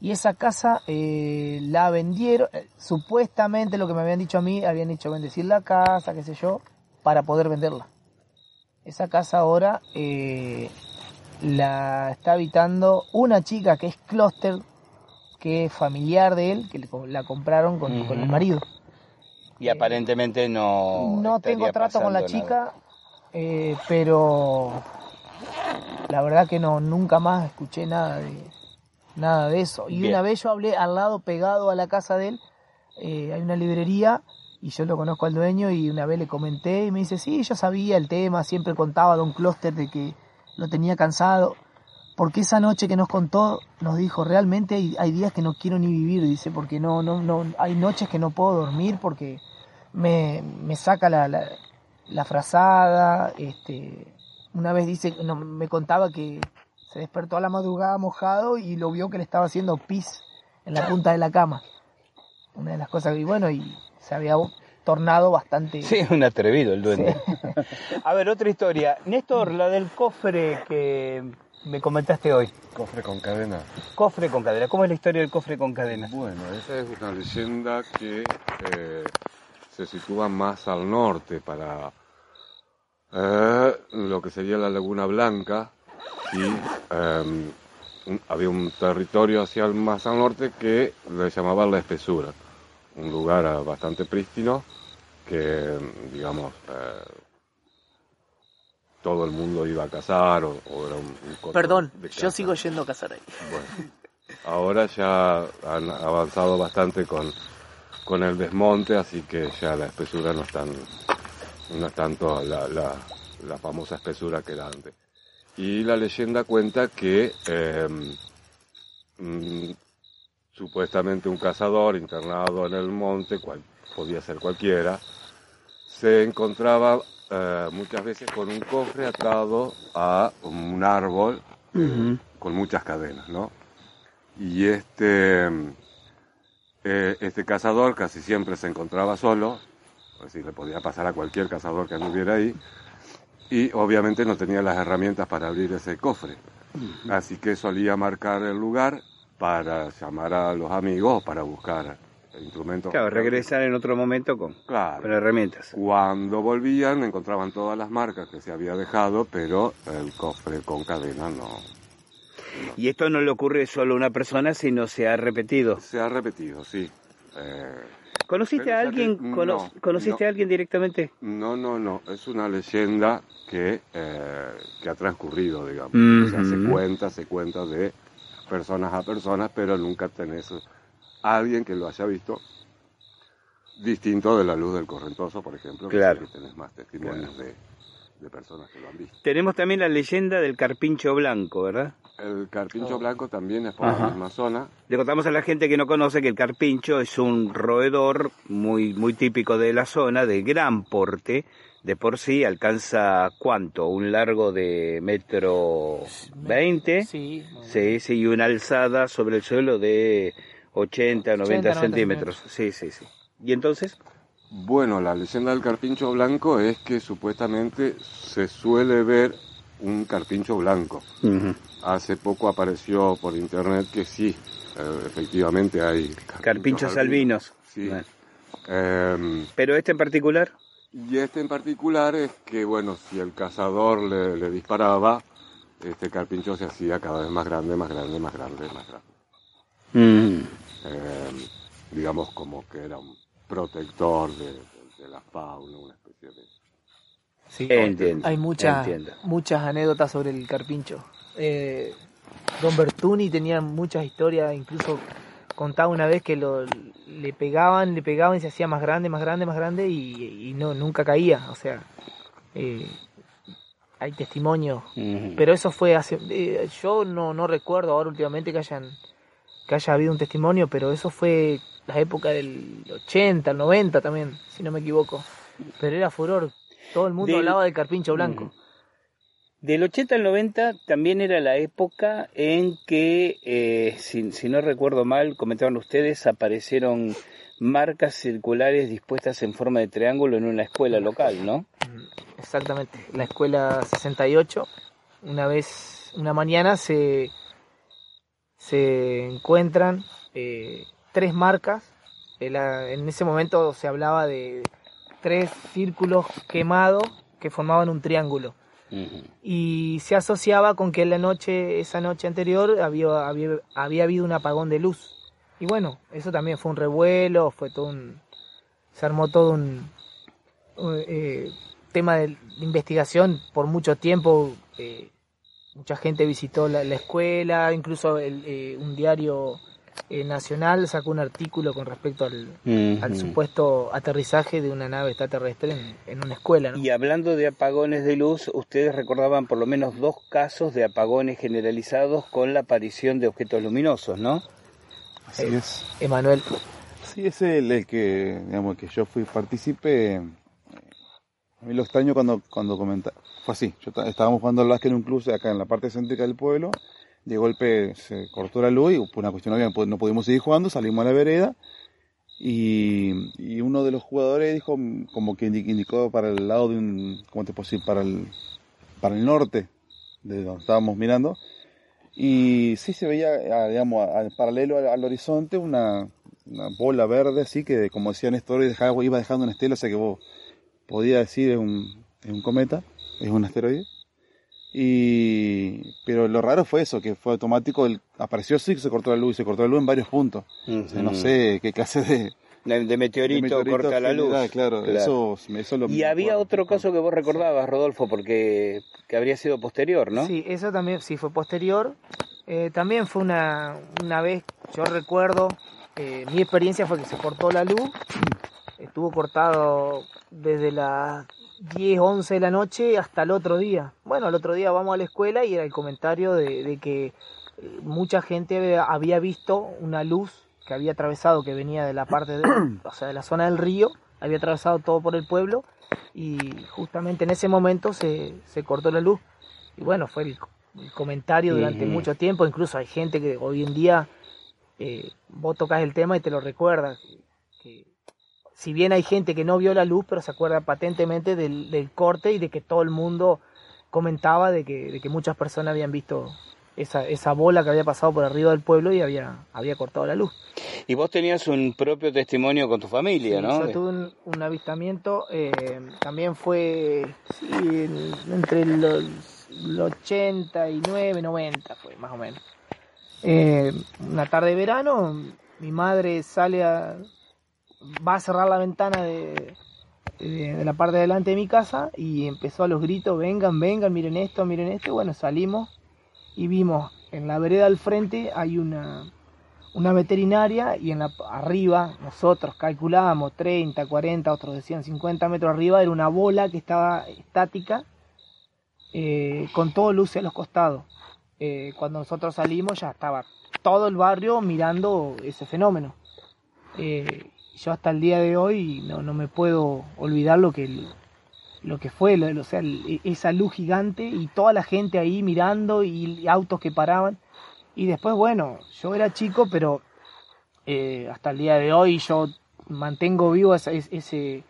y esa casa eh, la vendieron, eh, supuestamente lo que me habían dicho a mí, habían dicho bendecir la casa, qué sé yo, para poder venderla. Esa casa ahora la está habitando una chica que es Cluster, que es familiar de él, que la compraron con, el marido. Y aparentemente no. No tengo trato con la chica, eh, pero la verdad que no, nunca más escuché nada de nada de eso. Y una vez yo hablé al lado, pegado a la casa de él, eh, hay una librería y yo lo conozco al dueño y una vez le comenté y me dice, sí, yo sabía el tema, siempre contaba a Don Cluster de que lo tenía cansado porque esa noche que nos contó nos dijo realmente hay, días que no quiero ni vivir dice porque no no no hay noches que no puedo dormir porque me, me saca la, la, frazada este una vez dice no, me contaba que se despertó a la madrugada mojado y lo vio que le estaba haciendo pis en la punta de la cama. Una de las cosas y bueno y se había tornado bastante sí un atrevido el duende. A ver otra historia. Néstor la del cofre que me comentaste hoy. Cofre con cadena. Cofre con cadena. ¿Cómo es la historia del cofre con cadena? Bueno, esa es una leyenda que eh, se sitúa más al norte para eh, lo que sería la Laguna Blanca y un- había un territorio hacia el más al norte que le llamaban la espesura, un lugar eh, bastante prístino que, digamos, eh, todo el mundo iba a cazar o, o era un, un Perdón, yo sigo yendo a cazar ahí. Bueno, ahora ya han avanzado bastante con, con el desmonte, así que ya la espesura no es, tan, no es tanto la, la, la famosa espesura que era antes. Y la leyenda cuenta que eh, mm, supuestamente un cazador internado en el monte, cual podía ser cualquiera, se encontraba eh, muchas veces con un cofre atado a un árbol con muchas cadenas, ¿no? Y este, eh, este cazador casi siempre se encontraba solo, es decir, le podía pasar a cualquier cazador que anduviera ahí, y obviamente no tenía las herramientas para abrir ese cofre. Así que solía marcar el lugar para llamar a los amigos o para buscar instrumentos. Claro, regresar en otro momento con, Claro. con herramientas. Cuando volvían encontraban todas las marcas que se había dejado, pero el cofre con cadena no. Y esto no le ocurre solo a una persona, sino se ha repetido. Se ha repetido, sí. Eh, ¿Conociste a alguien? que- cono- no, ¿Conociste no. a alguien directamente? no, no, no. Es una leyenda que, eh, que ha transcurrido, digamos. O sea, se cuenta, se cuenta de personas a personas, pero nunca tenés a alguien que lo haya visto distinto de la luz del correntoso, por ejemplo. que Claro. que tenés más testimonios de, de personas que lo han visto. Tenemos también la leyenda del carpincho blanco, ¿verdad? El carpincho blanco también es por Ajá. la misma zona. Le contamos a la gente que no conoce que el carpincho es un roedor muy, muy típico de la zona, de gran porte. De por sí alcanza cuánto? Un largo de metro veinte. Sí. Sí, sí, y una alzada sobre el suelo de 80, 90 90 centímetros. Sí, sí, sí. ¿Y entonces? Bueno, la leyenda del carpincho blanco es que supuestamente se suele ver un carpincho blanco. Hace poco apareció por internet que sí, eh, efectivamente hay Carpinchos albinos. Sí. Bueno. Em, Pero este en particular, y este en particular es que, bueno, si el cazador le, le disparaba, este carpincho se hacía cada vez más grande, más grande, más grande, más grande. Em, digamos como que era un protector de, de- de la fauna, una especie de... Sí. entiendo. Hay muchas, entiendo. muchas anécdotas sobre el carpincho. Eh, Don Bertuni tenía muchas historias, incluso contaba una vez que lo, le pegaban, le pegaban y se hacía más grande, más grande, más grande y, y no nunca caía. O sea, eh, hay testimonios. Pero eso fue hace... eh, yo no, no recuerdo ahora últimamente que hayan que haya habido un testimonio, pero eso fue la época del 80, el 90 también, si no me equivoco. Pero era furor. Todo el mundo Del- hablaba del carpincho blanco. Del 80 al 90 también era la época en que, eh, si, si no recuerdo mal, comentaban ustedes, aparecieron marcas circulares dispuestas en forma de triángulo en una escuela local, ¿no? Exactamente. La escuela 68, una vez, una mañana se, se encuentran eh, tres marcas. En, la- en ese momento se hablaba de tres círculos quemados que formaban un triángulo. Y se asociaba con que la noche, esa noche anterior había, había, había habido un apagón de luz. Y bueno, eso también fue un revuelo, fue todo un... Se armó todo un... un, eh, tema de investigación por mucho tiempo. eh, mucha gente visitó la, la escuela, incluso el, eh, un diario eh, nacional sacó un artículo con respecto al, supuesto aterrizaje de una nave extraterrestre en, en una escuela. ¿no? Y hablando de apagones de luz, ustedes recordaban por lo menos dos casos de apagones generalizados con la aparición de objetos luminosos, ¿no? Así es. Emanuel. Sí, es el, el que, digamos, que yo fui partícipe. A mí lo extraño cuando, cuando comenta, fue así, yo estábamos jugando al básquet en un club acá en la parte céntrica del pueblo, de golpe se cortó la luz y por una cuestión obvia no pu- no pudimos seguir jugando, salimos a la vereda y, y uno de los jugadores dijo, mm, como que indi- indicó para el lado de un, ¿cómo te puedo decir? Para el, para el norte, de donde estábamos mirando. Y sí se veía, digamos, al paralelo al, al horizonte una, una bola verde, así que como decía Néstor, dejaba, iba dejando una estela, o sea que vos podía decir es un, es un cometa, es un asteroide. Y, pero lo raro fue eso, que fue automático, el, apareció sí que se cortó la luz, se cortó la luz en varios puntos. O sea, no sé qué clase de, De, de meteorito, de meteorito corta la luz. general, Claro, Eso, eso lo Y había otro caso que vos recordabas, Rodolfo, porque que habría sido posterior, ¿no? Sí, eso también sí fue posterior. Eh, también fue una, una vez, yo recuerdo, eh, mi experiencia fue que se cortó la luz, estuvo cortado desde las 10, 11 de la noche hasta el otro día. Bueno, el otro día vamos a la escuela y era el comentario de, de que eh, mucha gente había- visto una luz que había atravesado, que venía de la parte de, o sea, de la zona del río, había atravesado todo por el pueblo y justamente en ese momento se, se cortó la luz. Y bueno, fue el, el comentario durante mucho tiempo, incluso hay gente que hoy en día eh, vos tocas el tema y te lo recuerdas. Si bien hay gente que no vio la luz, pero se acuerda patentemente del, del corte y de que todo el mundo comentaba de que, de que muchas personas habían visto esa, esa bola que había pasado por arriba del pueblo y había, había cortado la luz. Y vos tenías un propio testimonio con tu familia, Sí, ¿no? Yo tuve un, un avistamiento, eh, también fue sí, entre los, los 89, 90 fue más o menos. Eh, una tarde de verano, mi madre sale a, va a cerrar la ventana de, la parte de delante de mi casa y empezó a los gritos, vengan, vengan, miren esto, miren esto. Bueno, salimos y vimos en la vereda al frente hay una, una veterinaria y en la arriba nosotros calculábamos 30, 40, otros decían 50 metros arriba, era una bola que estaba estática eh, con todo luces a los costados. Eh, cuando nosotros salimos ya estaba todo el barrio mirando ese fenómeno. Eh, yo hasta el día de hoy no, no me puedo olvidar lo que lo que fue, lo- o sea, esa luz gigante y toda la gente ahí mirando y autos que paraban. Y después, bueno, yo era chico, pero eh, hasta el día de hoy yo mantengo vivo esa, es- ese,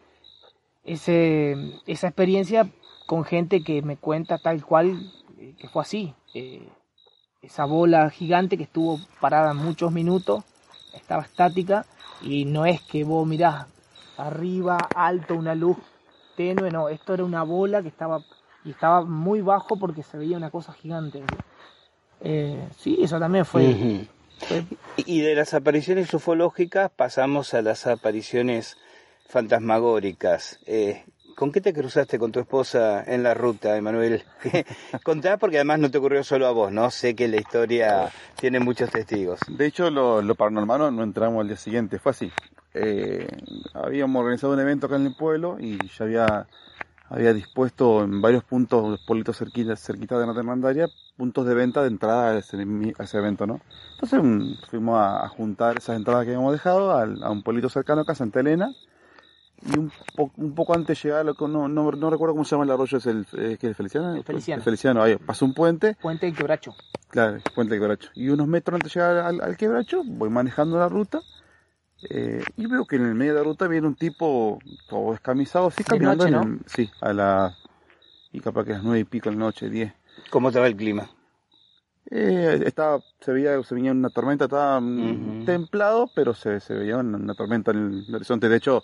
ese, esa experiencia con gente que me cuenta tal cual eh, que fue así. Eh, esa bola gigante que estuvo parada muchos minutos, estaba estática y no es que vos mirás arriba, alto, una luz tenue, no, esto era una bola que estaba y estaba muy bajo porque se veía una cosa gigante. Eh, sí, eso también fue, Y de las apariciones ufológicas pasamos a las apariciones fantasmagóricas. Eh, ¿Con qué te cruzaste con tu esposa en la ruta, Emanuel? Contá porque además no te ocurrió solo a vos, ¿no? Sé que la historia tiene muchos testigos. De hecho, lo, lo paranormal no, entramos al día siguiente, fue así. Eh, habíamos organizado un evento acá en el pueblo y ya había, había dispuesto en varios puntos, pueblitos cerquita, cerquita de Norte Hermandaria, puntos de venta de entrada a ese, a ese evento, ¿no? Entonces mm, fuimos a, a juntar esas entradas que habíamos dejado al- a un pueblito cercano acá, Santa Elena, y un, po- un poco antes de llegar, a lo que no, no, no recuerdo cómo se llama el arroyo, es el, es Feliciano. El Feliciano. El Feliciano, ahí, pasó un puente, Puente del Quebracho. Claro, el puente del quebracho. Y unos metros antes de llegar al, al quebracho, voy manejando la ruta. eh, y veo que en el medio de la ruta viene un tipo todo descamisado, así De caminando. noche, en ¿no? el- sí, a las. Y capaz que a las nueve y pico de la noche, diez. ¿Cómo estaba el clima? Eh, estaba, se veía, se veía una tormenta, estaba mm, templado, pero se, se veía una, una tormenta en el horizonte. De hecho,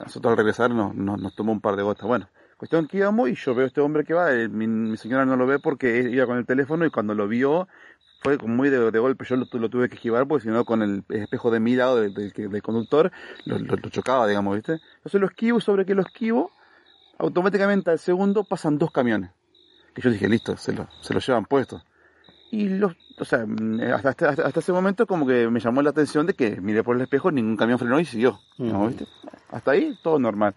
nosotros al regresar nos, nos, tomó un par de gotas. Bueno, cuestión que íbamos y yo veo a este hombre que va, eh, mi, mi señora no lo ve porque iba con el teléfono y cuando lo vio fue muy de, golpe, yo lo, tu- lo tuve que esquivar porque si no con el espejo de mi lado del, del, conductor lo, lo- lo chocaba, digamos, ¿viste? Entonces lo esquivo y sobre que lo esquivo, automáticamente al segundo pasan dos camiones. Que yo dije, listo, se lo, se lo llevan puesto. Y los, o sea, mm, hasta, hasta, hasta ese momento como que me llamó la atención de que miré por el espejo, ningún camión frenó y siguió. ¿no? Ujú. ¿Viste? Hasta ahí todo normal.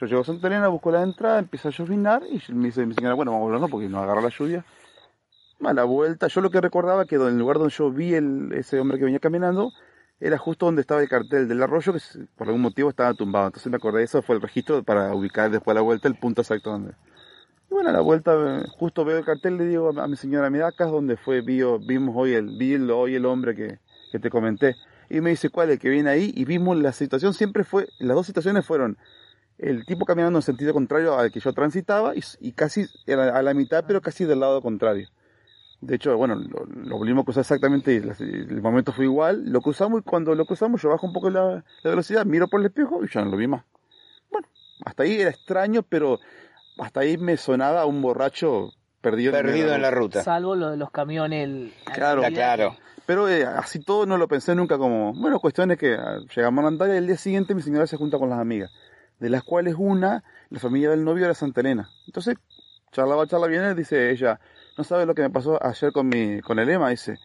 Yo llego a Santa Elena, busco la entrada, empieza a llovinar y me dice mi señora, bueno, vamos a volvernos porque nos agarró la lluvia. A la vuelta, yo lo que recordaba que en el lugar donde yo vi el, ese hombre que venía caminando era justo donde estaba el cartel del arroyo que por algún motivo estaba tumbado. Entonces me acordé de eso, fue el registro para ubicar después a la vuelta el punto exacto donde. Y bueno, a la vuelta eh, justo veo el cartel, le digo a, mi señora, mira acá es donde fue, vio, vimos hoy el, vi el- hoy el hombre que, que te comenté. Y me dice, ¿cuál? El que viene ahí. Y vimos la situación, siempre fue, las dos situaciones fueron el tipo caminando en sentido contrario al que yo transitaba y, casi a la mitad, pero casi del lado contrario. De hecho, bueno, lo, volvimos a cruzar exactamente, el momento fue igual, lo cruzamos y cuando lo cruzamos yo bajo un poco la, la velocidad, miro por el espejo y ya no lo vi más. Bueno, hasta ahí era extraño, pero hasta ahí me sonaba a un borracho perdido, Perdido en la ruta. Salvo lo de los camiones. El, Claro, claro. Pero eh, así todo no lo pensé nunca como, bueno, cuestiones que ah, llegamos a Antalya y el día siguiente mi señora se junta con las amigas, de las cuales una, la familia del novio era Santa Elena. Entonces, charlaba, charla viene, dice ella, no sabe lo que me pasó ayer con mi, con el Ema, dice.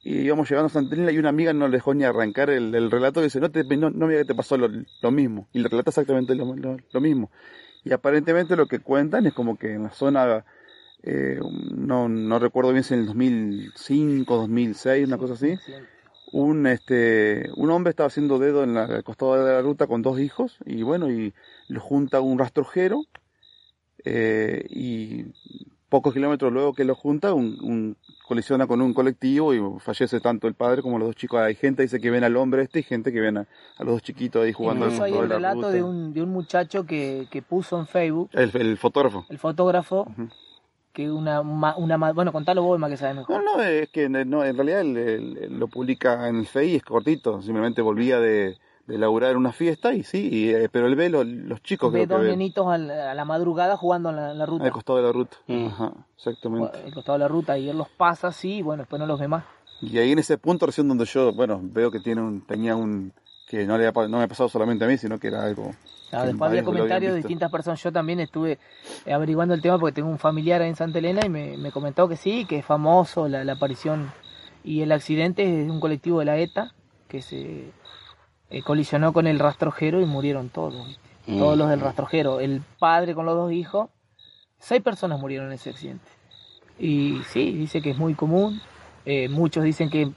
Y íbamos llegando a Santa Elena y una amiga no le dejó ni arrancar el, el relato, dice, no te, no, no me digas que te pasó lo, lo mismo. Y le relata exactamente lo, lo- lo mismo. Y aparentemente lo que cuentan es como que en la zona, eh, no, no recuerdo bien si en el 2005, 2006, una cosa así, un este un hombre estaba haciendo dedo en la, al costado de la ruta con dos hijos y bueno y lo junta un rastrojero eh, y pocos kilómetros luego que lo junta un, un- colisiona con un colectivo y fallece tanto el padre como los dos chicos hay gente dice que ven al hombre este y gente que ven a, a los dos chiquitos ahí jugando Incluso hay la relato de un, de un muchacho que, que puso en Facebook, el, el fotógrafo el fotógrafo, que una, ma- una ma- bueno, contalo vos, más que sabes mejor. No, no, es que no, en realidad el- lo publica en el Face es cortito. Simplemente volvía de, de laburar en una fiesta y sí, y, eh, pero él ve lo- los chicos Ve creo que dos ve nenitos a la madrugada jugando en la, en la ruta. al costado de la ruta. Mm. Ajá, exactamente. al costado de la ruta y él los pasa así y bueno, después no los ve más. Y ahí en ese punto recién donde yo, bueno, veo que tiene un, tenía un, que no le ha, no me ha pasado solamente a mí, sino que era algo... Claro, que después había comentarios de distintas personas. Yo también estuve averiguando el tema porque tengo un familiar ahí en Santa Elena y me, me comentó que sí, que es famoso la, la aparición y el accidente es de un colectivo de la ETA que se eh, colisionó con el rastrojero y murieron todos, ¿viste? Mm. todos los del rastrojero. El padre con los dos hijos, seis personas murieron en ese accidente. Y sí, dice que es muy común. Eh, muchos dicen que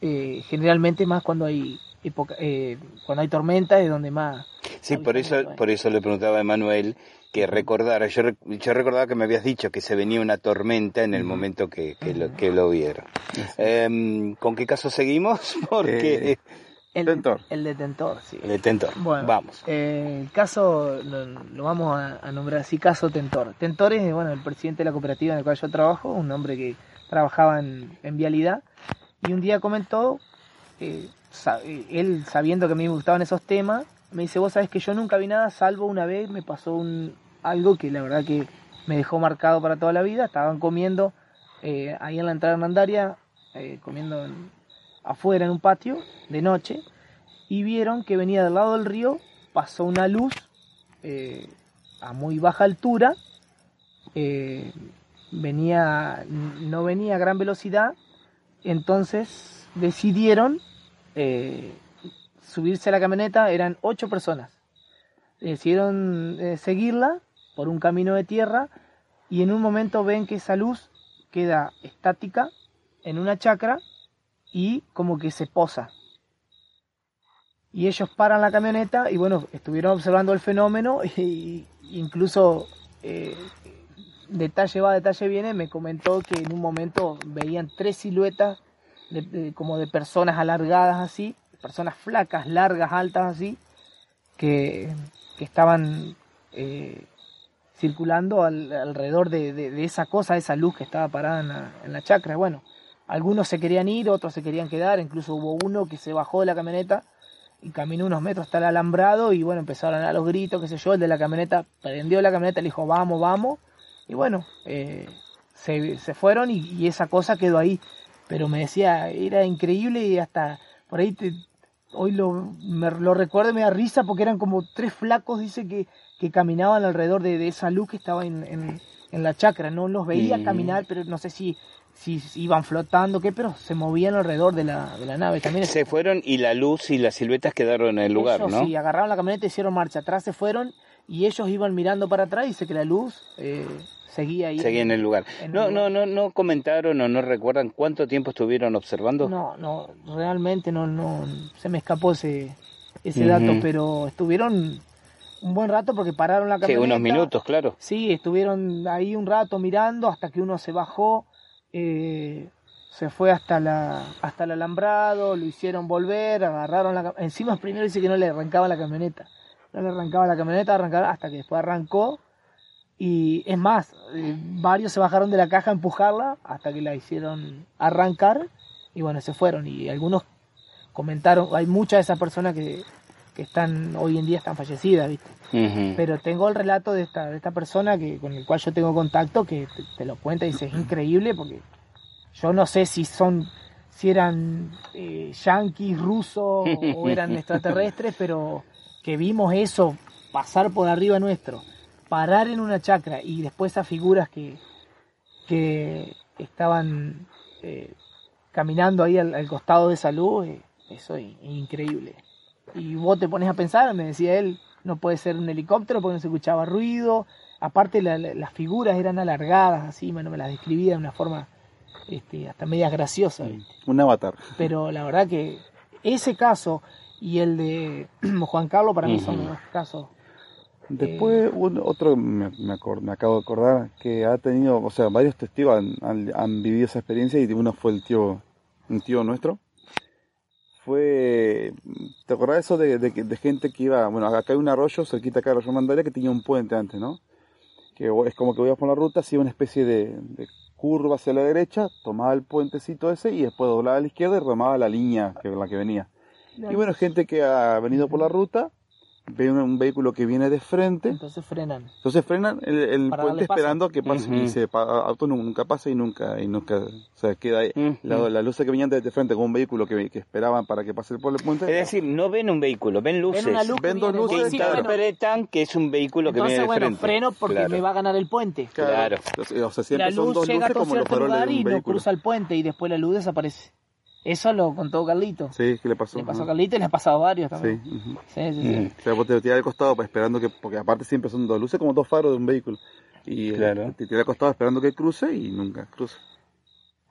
eh, generalmente más cuando hay época, eh, cuando hay tormenta es donde más Sí, por eso, por eso le preguntaba a Emanuel que recordara. Yo, yo recordaba que me habías dicho que se venía una tormenta en el momento que, que, lo, que lo vieron. Em, ¿Con qué caso seguimos? Porque Eh, El, Detentor. el detentor, sí. el detentor. Bueno, Vamos. eh, el caso lo, lo vamos a, a nombrar así, caso Tentor. Tentor es bueno, el presidente de la cooperativa en la cual yo trabajo, un hombre que trabajaba en, en vialidad, y un día comentó, eh, eh, él sabiendo que a mí me gustaban esos temas, me dice, vos sabés que yo nunca vi nada, salvo una vez me pasó un, algo que la verdad que me dejó marcado para toda la vida, estaban comiendo eh, ahí en la entrada de Mandaria, eh, comiendo en- afuera en un patio de noche, y vieron que venía del lado del río, pasó una luz eh, a muy baja altura, eh, venía, no venía a gran velocidad, entonces decidieron eh, subirse a la camioneta, eran ocho personas, decidieron seguirla por un camino de tierra y en un momento ven que esa luz queda estática en una chacra y como que se posa. Y ellos paran la camioneta y bueno, estuvieron observando el fenómeno y incluso eh, detalle va, detalle viene, me comentó que en un momento veían tres siluetas de- de- como de personas alargadas así, personas flacas, largas, altas así, que, que estaban eh, circulando al- alrededor de, de- de esa cosa, esa luz que estaba parada en la, en la chacra. Bueno, algunos se querían ir, otros se querían quedar, incluso hubo uno que se bajó de la camioneta y caminó unos metros hasta el alambrado y bueno, empezaron a dar los gritos, qué sé yo, el de la camioneta prendió la camioneta, le dijo, vamos, vamos, y bueno, eh, se, se fueron y, y esa cosa quedó ahí. Pero me decía, era increíble y hasta por ahí te, hoy lo, me, lo recuerdo y me da risa porque eran como tres flacos, dice, que, que caminaban alrededor de, de esa luz que estaba en, en, en la chacra. No los veía Mm. caminar, pero no sé si, si, iban flotando, qué, pero se movían alrededor de la, de la nave. También Se fueron y la luz y las siluetas quedaron en el lugar, ellos ¿no? sí, agarraron la camioneta, hicieron marcha atrás, se fueron y ellos iban mirando para atrás y dice que la luz eh, seguía ahí. Seguía en el lugar. en No, no, lugar. no, no comentaron o no recuerdan cuánto tiempo estuvieron observando. No, no, realmente no, no, se me escapó ese, ese dato, pero estuvieron un buen rato porque pararon la Sí, camioneta. unos minutos, claro. Sí, estuvieron ahí un rato mirando hasta que uno se bajó, eh, se fue hasta la hasta el alambrado, lo hicieron volver, agarraron la encima primero dice que no le arrancaba la camioneta. no le arrancaba la camioneta, arrancaba hasta que después arrancó. Y es más, eh, varios se bajaron de la caja a empujarla hasta que la hicieron arrancar y bueno, se fueron. Y algunos comentaron, hay muchas de esas personas que, que están hoy en día están fallecidas, ¿viste? Pero tengo el relato de esta, de esta persona que, con el cual yo tengo contacto que te, te lo cuenta y dice, es increíble porque yo no sé si son, si eran eh, yanquis, rusos o eran extraterrestres, pero que vimos eso pasar por arriba nuestro, parar en una chacra y después esas figuras que, que estaban eh, caminando ahí al, al costado de salud, eh, eso es increíble. Y vos te pones a pensar, me decía él, no puede ser un helicóptero porque no se escuchaba ruido. Aparte la- la- las figuras eran alargadas, así, bueno, me las describía de una forma este, hasta media graciosa. ¿viste? Un avatar. Pero la verdad que ese caso y el de Juan Carlos para mí son los casos. Después, un- otro me, me, me acabo de acordar que ha tenido, o sea, varios testigos han, han- han vivido esa experiencia y uno fue el tío, un tío nuestro. Fue, ¿te acordás eso de, de, de gente que iba, bueno, acá hay un arroyo cerquita acá de Arroyo Mandaria que tenía un puente antes, ¿no? Que es como que ibas por la ruta, hacía una especie de, de curva hacia la derecha, tomaba el puentecito ese y después doblaba a la izquierda y remaba la línea que la que venía. Y bueno, gente que ha venido por la ruta, ve un, un vehículo que viene de frente, Entonces frenan. entonces frenan el, puente esperando a que pase y se auto nu- nunca pasa y nunca y nunca o sea queda ahí la, la luz que venían de frente con un vehículo que, que esperaban para que pase por el puente Es decir, no ven un vehículo, ven luces. Ven una luz que Ven dos luces, que bueno, interpretan que es un vehículo que entonces viene de bueno, frente. freno porque Claro. me va a ganar el puente. Claro. O sea la siempre son luz dos llega luces un como los cierto faroles lugar de y no cruza el puente y después la luz desaparece. Eso lo contó Carlito. sí ¿qué le pasó Le pasó a. Carlito y le ha pasado a varios sí, también. ujú. Sí, sí, sí. o sea vos te tiras al costado pues, esperando que porque aparte siempre son dos luces como dos faros de un vehículo y eh, Claro. te tiras al costado esperando que cruce y nunca cruza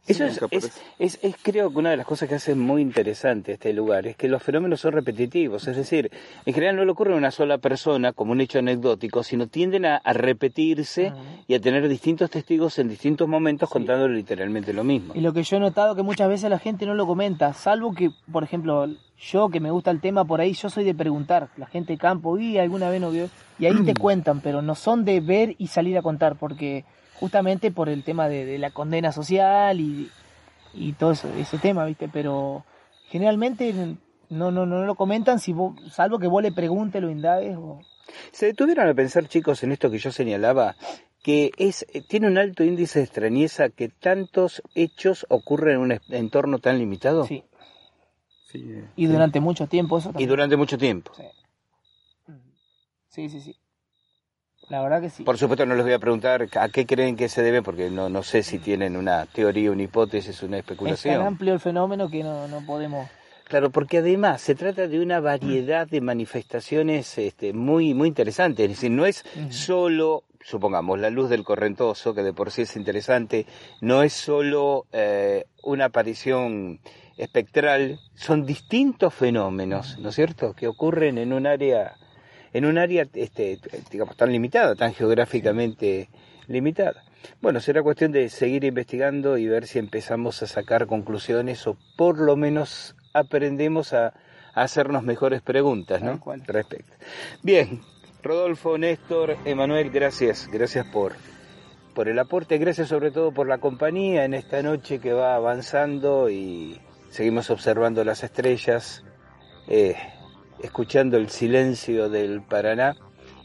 Eso Sí, es, es, creo que una de las cosas que hace muy interesante este lugar es que los fenómenos son repetitivos, es decir, en general no le ocurre a una sola persona como un hecho anecdótico, sino tienden a, a repetirse y a tener distintos testigos en distintos momentos contando literalmente lo mismo. Y lo que yo he notado que muchas veces la gente no lo comenta, salvo que, por ejemplo, yo que me gusta el tema por ahí, yo soy de preguntar, la gente de campo, y alguna vez no vio, y ahí te cuentan, pero no son de ver y salir a contar, porque justamente por el tema de, de la condena social y, y todo eso, ese tema, ¿viste? Pero generalmente no, no, no lo comentan, si vos, salvo que vos le preguntes, lo indagues o... ¿Se detuvieron a pensar, chicos, en esto que yo señalaba? que es eh, tiene un alto índice de extrañeza que tantos hechos ocurren en un entorno tan limitado. Sí. sí, eh, Y durante mucho tiempo eso Y también. durante mucho tiempo. Sí, sí, sí. La verdad que sí. Por supuesto no les voy a preguntar a qué creen que se debe porque no, no sé si tienen una teoría, una hipótesis, una es tan especulación. amplio el fenómeno que no, no podemos... Claro, porque además se trata de una variedad de manifestaciones este, muy, muy interesantes. Es decir, no es solo, supongamos, la luz del correntoso, que de por sí es interesante, no es solo eh, una aparición espectral, son distintos fenómenos, ¿no es cierto?, que ocurren en un área, en un área, este, digamos, tan limitada, tan geográficamente limitada. Bueno, será cuestión de seguir investigando y ver si empezamos a sacar conclusiones o por lo menos aprendemos a, a hacernos mejores preguntas, ¿no? Respecto. Bien, Rodolfo, Néstor, Emanuel, gracias, gracias por, por el aporte, gracias sobre todo por la compañía en esta noche que va avanzando y seguimos observando las estrellas, eh, escuchando el silencio del Paraná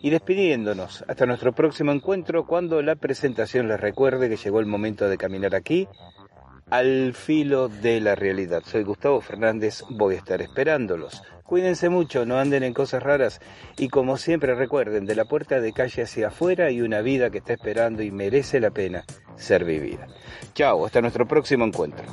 y despidiéndonos hasta nuestro próximo encuentro cuando la presentación les recuerde que llegó el momento de caminar aquí al filo de la realidad. Soy Gustavo Fernández, voy a estar esperándolos. Cuídense mucho, no anden en cosas raras y como siempre recuerden, de la puerta de calle hacia afuera hay una vida que está esperando y merece la pena ser vivida. Chao, hasta nuestro próximo encuentro.